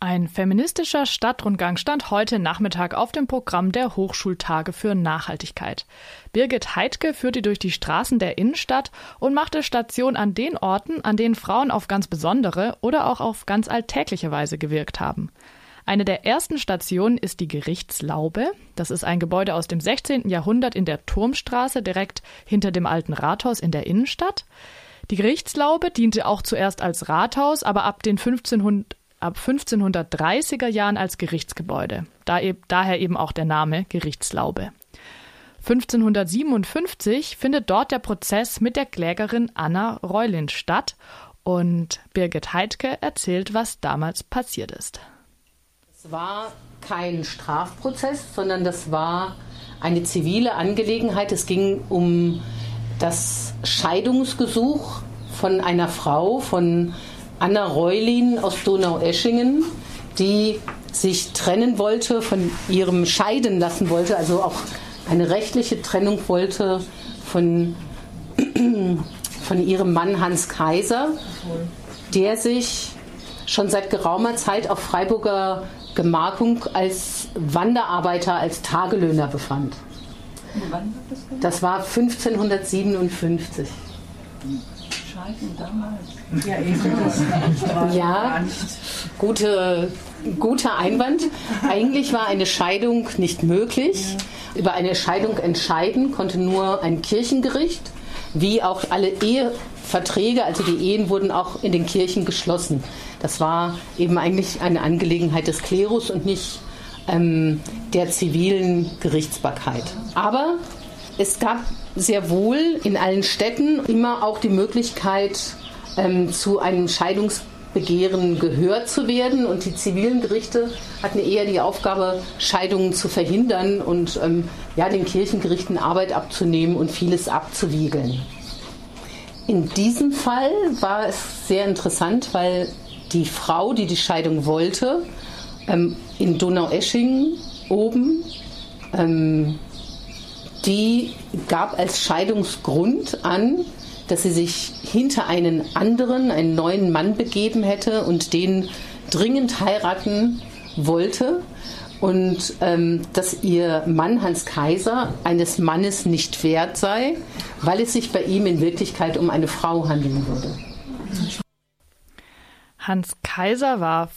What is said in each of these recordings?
Ein feministischer Stadtrundgang stand heute Nachmittag auf dem Programm der Hochschultage für Nachhaltigkeit. Birgit Heidke führte durch die Straßen der Innenstadt und machte Station an den Orten, an denen Frauen auf ganz besondere oder auch auf ganz alltägliche Weise gewirkt haben. Eine der ersten Stationen ist die Gerichtslaube. Das ist ein Gebäude aus dem 16. Jahrhundert in der Turmstraße direkt hinter dem alten Rathaus in der Innenstadt. Die Gerichtslaube diente auch zuerst als Rathaus, aber ab den 1500 ab 1530er Jahren als Gerichtsgebäude, da eben, daher eben auch der Name Gerichtslaube. 1557 findet dort der Prozess mit der Klägerin Anna Reulin statt und Birgit Heidke erzählt, was damals passiert ist. Es war kein Strafprozess, sondern das war eine zivile Angelegenheit. Es ging um das Scheidungsgesuch von einer Frau, von Anna Reulin aus Donaueschingen, die sich trennen wollte, von ihrem scheiden lassen wollte, also auch eine rechtliche Trennung wollte von, von ihrem Mann Hans Kaiser, der sich schon seit geraumer Zeit auf Freiburger Gemarkung als Wanderarbeiter, als Tagelöhner befand. Das war 1557. Scheiden damals. Ja, eben. Ja, gute, guter Einwand. Eigentlich war eine Scheidung nicht möglich. Über eine Scheidung entscheiden konnte nur ein Kirchengericht, wie auch alle Eheverträge, also die Ehen wurden auch in den Kirchen geschlossen. Das war eben eigentlich eine Angelegenheit des Klerus und nicht ähm, der zivilen Gerichtsbarkeit. Aber es gab sehr wohl in allen Städten immer auch die Möglichkeit, ähm, zu einem Scheidungsbegehren gehört zu werden. Und die zivilen Gerichte hatten eher die Aufgabe, Scheidungen zu verhindern und ähm, ja, den Kirchengerichten Arbeit abzunehmen und vieles abzuwiegeln. In diesem Fall war es sehr interessant, weil die Frau, die die Scheidung wollte, ähm, in Donaueschingen oben ähm, die gab als Scheidungsgrund an, dass sie sich hinter einen anderen, einen neuen Mann begeben hätte und den dringend heiraten wollte und ähm, dass ihr Mann Hans Kaiser eines Mannes nicht wert sei, weil es sich bei ihm in Wirklichkeit um eine Frau handeln würde. Hans Kaiser war,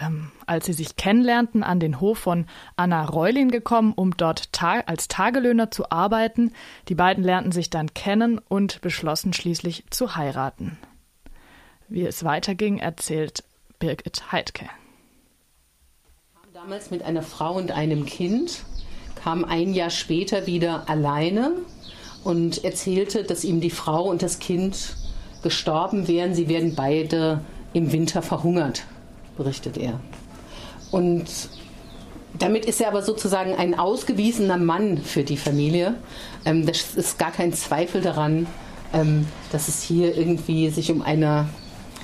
ähm, als sie sich kennenlernten, an den Hof von Anna Reulin gekommen, um dort als Tagelöhner zu arbeiten. Die beiden lernten sich dann kennen und beschlossen schließlich zu heiraten. Wie es weiterging, erzählt Birgit Heidke. Damals mit einer Frau und einem Kind, kam ein Jahr später wieder alleine und erzählte, dass ihm die Frau und das Kind gestorben wären. Sie werden beide im Winter verhungert, berichtet er. Und damit ist er aber sozusagen ein ausgewiesener Mann für die Familie. Ähm, das ist gar kein Zweifel daran, ähm, dass es hier irgendwie sich um eine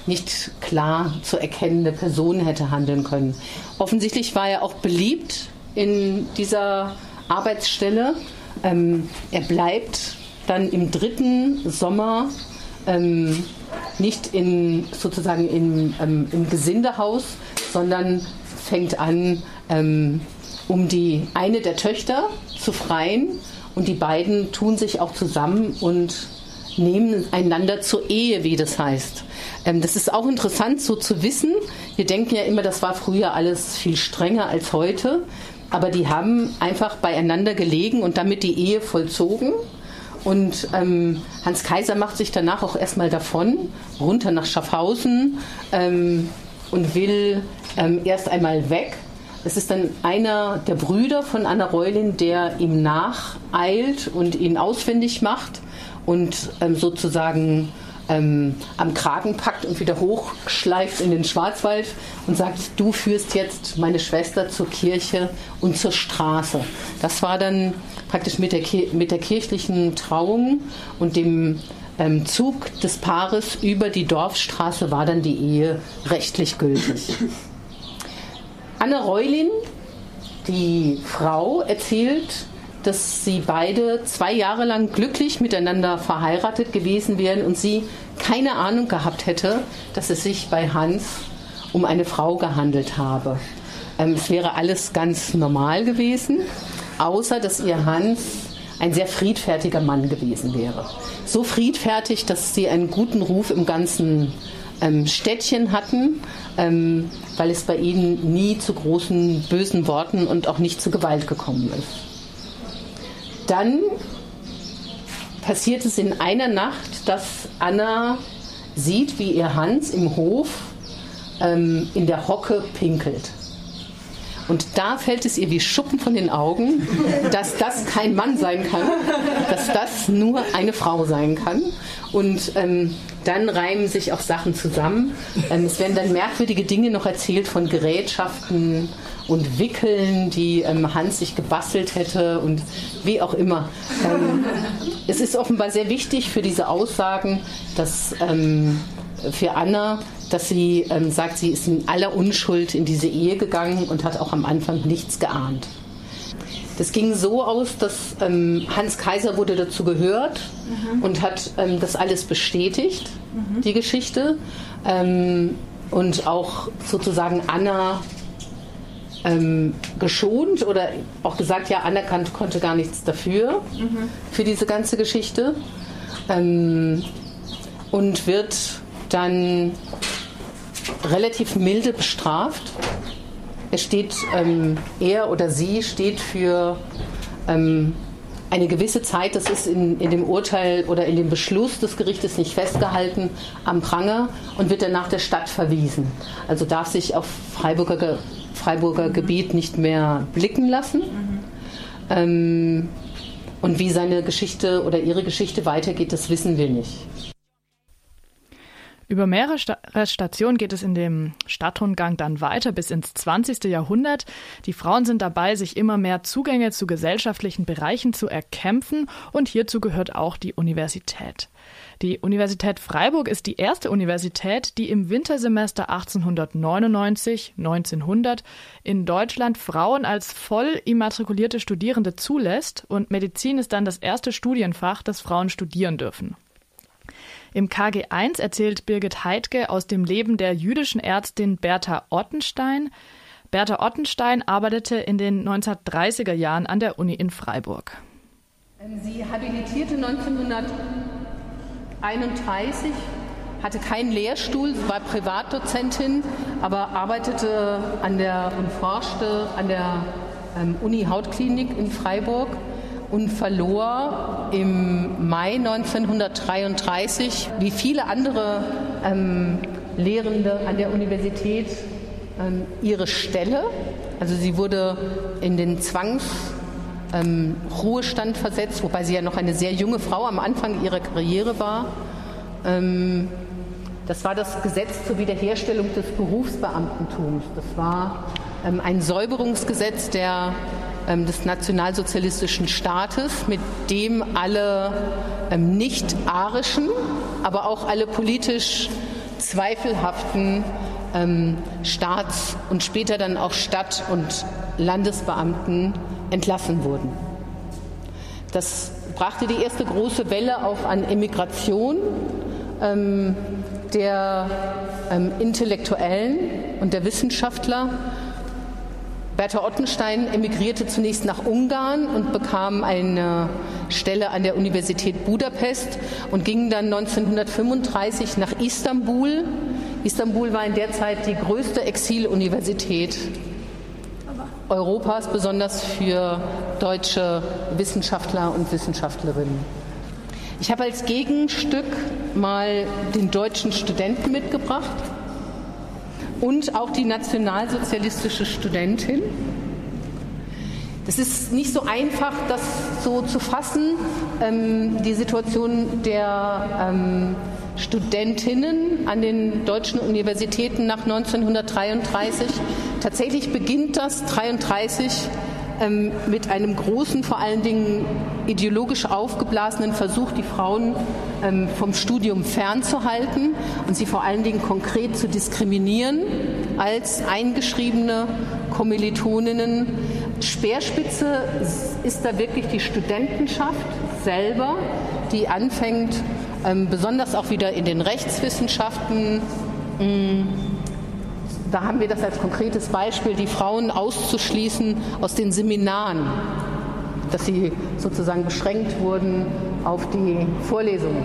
nicht klar zu erkennende Person hätte handeln können. Offensichtlich war er auch beliebt in dieser Arbeitsstelle. Ähm, er bleibt dann im dritten Sommer ähm, nicht in, sozusagen in, ähm, im Gesindehaus, sondern fängt an, ähm, um die eine der Töchter zu freien. Und die beiden tun sich auch zusammen und nehmen einander zur Ehe, wie das heißt. Ähm, das ist auch interessant so zu wissen. Wir denken ja immer, das war früher alles viel strenger als heute. Aber die haben einfach beieinander gelegen und damit die Ehe vollzogen. Und ähm, Hans Kaiser macht sich danach auch erstmal davon, runter nach Schaffhausen ähm, und will ähm, erst einmal weg. Es ist dann einer der Brüder von Anna Reulin, der ihm nacheilt und ihn ausfindig macht und ähm, sozusagen ähm, am Kragen packt und wieder hochschleift in den Schwarzwald und sagt, du führst jetzt meine Schwester zur Kirche und zur Straße. Das war dann praktisch mit der, mit der kirchlichen Trauung und dem ähm, Zug des Paares über die Dorfstraße war dann die Ehe rechtlich gültig. Anne Reulin, die Frau, erzählt, dass sie beide zwei Jahre lang glücklich miteinander verheiratet gewesen wären und sie keine Ahnung gehabt hätte, dass es sich bei Hans um eine Frau gehandelt habe. Ähm, es wäre alles ganz normal gewesen, außer dass ihr Hans ein sehr friedfertiger Mann gewesen wäre. So friedfertig, dass sie einen guten Ruf im ganzen ähm, Städtchen hatten, ähm, weil es bei ihnen nie zu großen bösen Worten und auch nicht zu Gewalt gekommen ist. Dann passiert es in einer Nacht, dass Anna sieht, wie ihr Hans im Hof ähm, in der Hocke pinkelt. Und da fällt es ihr wie Schuppen von den Augen, dass das kein Mann sein kann, dass das nur eine Frau sein kann. Und ähm, dann reimen sich auch Sachen zusammen. Ähm, es werden dann merkwürdige Dinge noch erzählt von Gerätschaften und Wickeln, die ähm, Hans sich gebastelt hätte und wie auch immer. Ähm, es ist offenbar sehr wichtig für diese Aussagen, dass ähm, für Anna, dass sie ähm, sagt, sie ist in aller Unschuld in diese Ehe gegangen und hat auch am Anfang nichts geahnt. Das ging so aus, dass ähm, Hans Kaiser wurde dazu gehört mhm. und hat ähm, das alles bestätigt, mhm. die Geschichte. Ähm, und auch sozusagen Anna ähm, geschont oder auch gesagt, ja, anerkannt konnte gar nichts dafür, mhm. für diese ganze Geschichte. Ähm, und wird dann relativ milde bestraft. Er steht, ähm, er oder sie steht für ähm, eine gewisse Zeit, das ist in, in dem Urteil oder in dem Beschluss des Gerichtes nicht festgehalten, am Pranger und wird dann nach der Stadt verwiesen. Also darf sich auf Freiburger, Freiburger mhm. Gebiet nicht mehr blicken lassen. Mhm. Ähm, und wie seine Geschichte oder ihre Geschichte weitergeht, das wissen wir nicht. Über mehrere Stationen geht es in dem Stadtrundgang dann weiter bis ins 20. Jahrhundert. Die Frauen sind dabei, sich immer mehr Zugänge zu gesellschaftlichen Bereichen zu erkämpfen und hierzu gehört auch die Universität. Die Universität Freiburg ist die erste Universität, die im Wintersemester 1899-1900 in Deutschland Frauen als voll immatrikulierte Studierende zulässt und Medizin ist dann das erste Studienfach, das Frauen studieren dürfen. Im KG1 erzählt Birgit Heidke aus dem Leben der jüdischen Ärztin Bertha Ottenstein. Bertha Ottenstein arbeitete in den 1930er Jahren an der Uni in Freiburg. Sie habilitierte 1931, hatte keinen Lehrstuhl, war Privatdozentin, aber arbeitete an der und forschte an der ähm, Uni Hautklinik in Freiburg und verlor im Mai 1933, wie viele andere ähm, Lehrende an der Universität, ähm, ihre Stelle. Also sie wurde in den Zwangsruhestand ähm, versetzt, wobei sie ja noch eine sehr junge Frau am Anfang ihrer Karriere war. Ähm, das war das Gesetz zur Wiederherstellung des Berufsbeamtentums. Das war ähm, ein Säuberungsgesetz der des nationalsozialistischen Staates, mit dem alle ähm, nicht arischen, aber auch alle politisch zweifelhaften ähm, Staats- und später dann auch Stadt- und Landesbeamten entlassen wurden. Das brachte die erste große Welle auf an Emigration ähm, der ähm, Intellektuellen und der Wissenschaftler Bertha Ottenstein emigrierte zunächst nach Ungarn und bekam eine Stelle an der Universität Budapest und ging dann 1935 nach Istanbul. Istanbul war in der Zeit die größte Exiluniversität Europas, besonders für deutsche Wissenschaftler und Wissenschaftlerinnen. Ich habe als Gegenstück mal den deutschen Studenten mitgebracht und auch die nationalsozialistische Studentin. Das ist nicht so einfach, das so zu fassen, ähm, die Situation der ähm, Studentinnen an den deutschen Universitäten nach 1933. Tatsächlich beginnt das 1933 ähm, mit einem großen, vor allen Dingen ideologisch aufgeblasenen Versuch, die Frauen vom Studium fernzuhalten und sie vor allen Dingen konkret zu diskriminieren als eingeschriebene Kommilitoninnen. Speerspitze ist da wirklich die Studentenschaft selber, die anfängt, ähm, besonders auch wieder in den Rechtswissenschaften, da haben wir das als konkretes Beispiel, die Frauen auszuschließen aus den Seminaren, dass sie sozusagen beschränkt wurden auf die Vorlesungen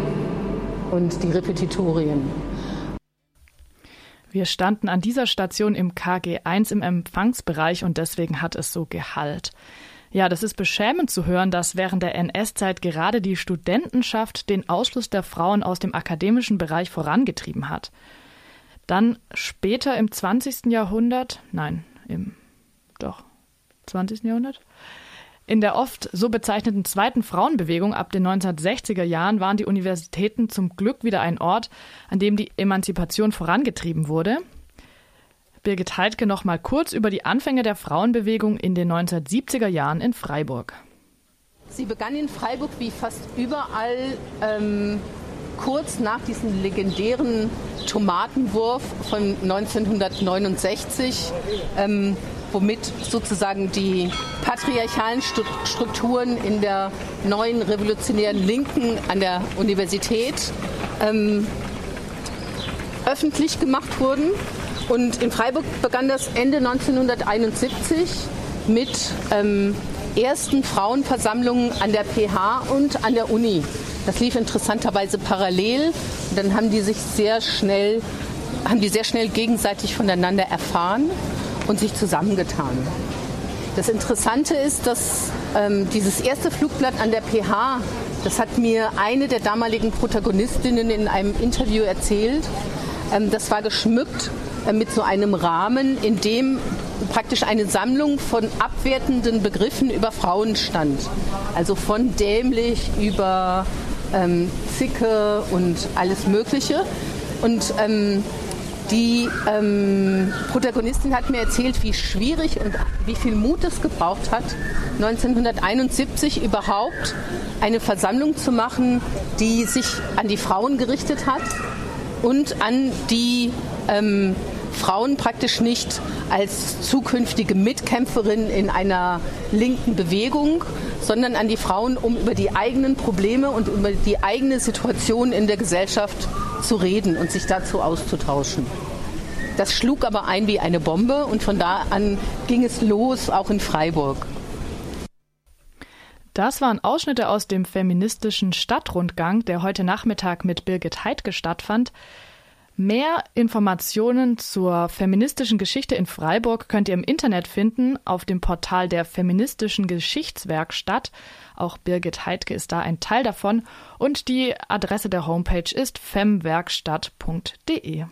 und die Repetitorien. Wir standen an dieser Station im KG1 im Empfangsbereich und deswegen hat es so Gehalt. Ja, das ist beschämend zu hören, dass während der NS-Zeit gerade die Studentenschaft den Ausschluss der Frauen aus dem akademischen Bereich vorangetrieben hat. Dann später im 20. Jahrhundert, nein, im doch 20. Jahrhundert, in der oft so bezeichneten zweiten Frauenbewegung ab den 1960er Jahren waren die Universitäten zum Glück wieder ein Ort, an dem die Emanzipation vorangetrieben wurde. Birgit Heidke noch mal kurz über die Anfänge der Frauenbewegung in den 1970er Jahren in Freiburg. Sie begann in Freiburg wie fast überall ähm, kurz nach diesem legendären Tomatenwurf von 1969. Ähm, womit sozusagen die patriarchalen Strukturen in der neuen revolutionären Linken an der Universität ähm, öffentlich gemacht wurden. Und in Freiburg begann das Ende 1971 mit ähm, ersten Frauenversammlungen an der PH und an der Uni. Das lief interessanterweise parallel. Und dann haben die sich sehr schnell, haben die sehr schnell gegenseitig voneinander erfahren und sich zusammengetan. Das Interessante ist, dass ähm, dieses erste Flugblatt an der PH, das hat mir eine der damaligen Protagonistinnen in einem Interview erzählt, ähm, das war geschmückt äh, mit so einem Rahmen, in dem praktisch eine Sammlung von abwertenden Begriffen über Frauen stand. Also von dämlich über ähm, Zicke und alles Mögliche. Und ähm, die ähm, Protagonistin hat mir erzählt, wie schwierig und wie viel Mut es gebraucht hat, 1971 überhaupt eine Versammlung zu machen, die sich an die Frauen gerichtet hat und an die ähm, Frauen praktisch nicht als zukünftige Mitkämpferin in einer linken Bewegung, sondern an die Frauen, um über die eigenen Probleme und über die eigene Situation in der Gesellschaft zu reden und sich dazu auszutauschen. Das schlug aber ein wie eine Bombe und von da an ging es los, auch in Freiburg. Das waren Ausschnitte aus dem feministischen Stadtrundgang, der heute Nachmittag mit Birgit Heidke stattfand. Mehr Informationen zur feministischen Geschichte in Freiburg könnt ihr im Internet finden auf dem Portal der feministischen Geschichtswerkstatt. Auch Birgit Heidke ist da ein Teil davon und die Adresse der Homepage ist femwerkstatt.de.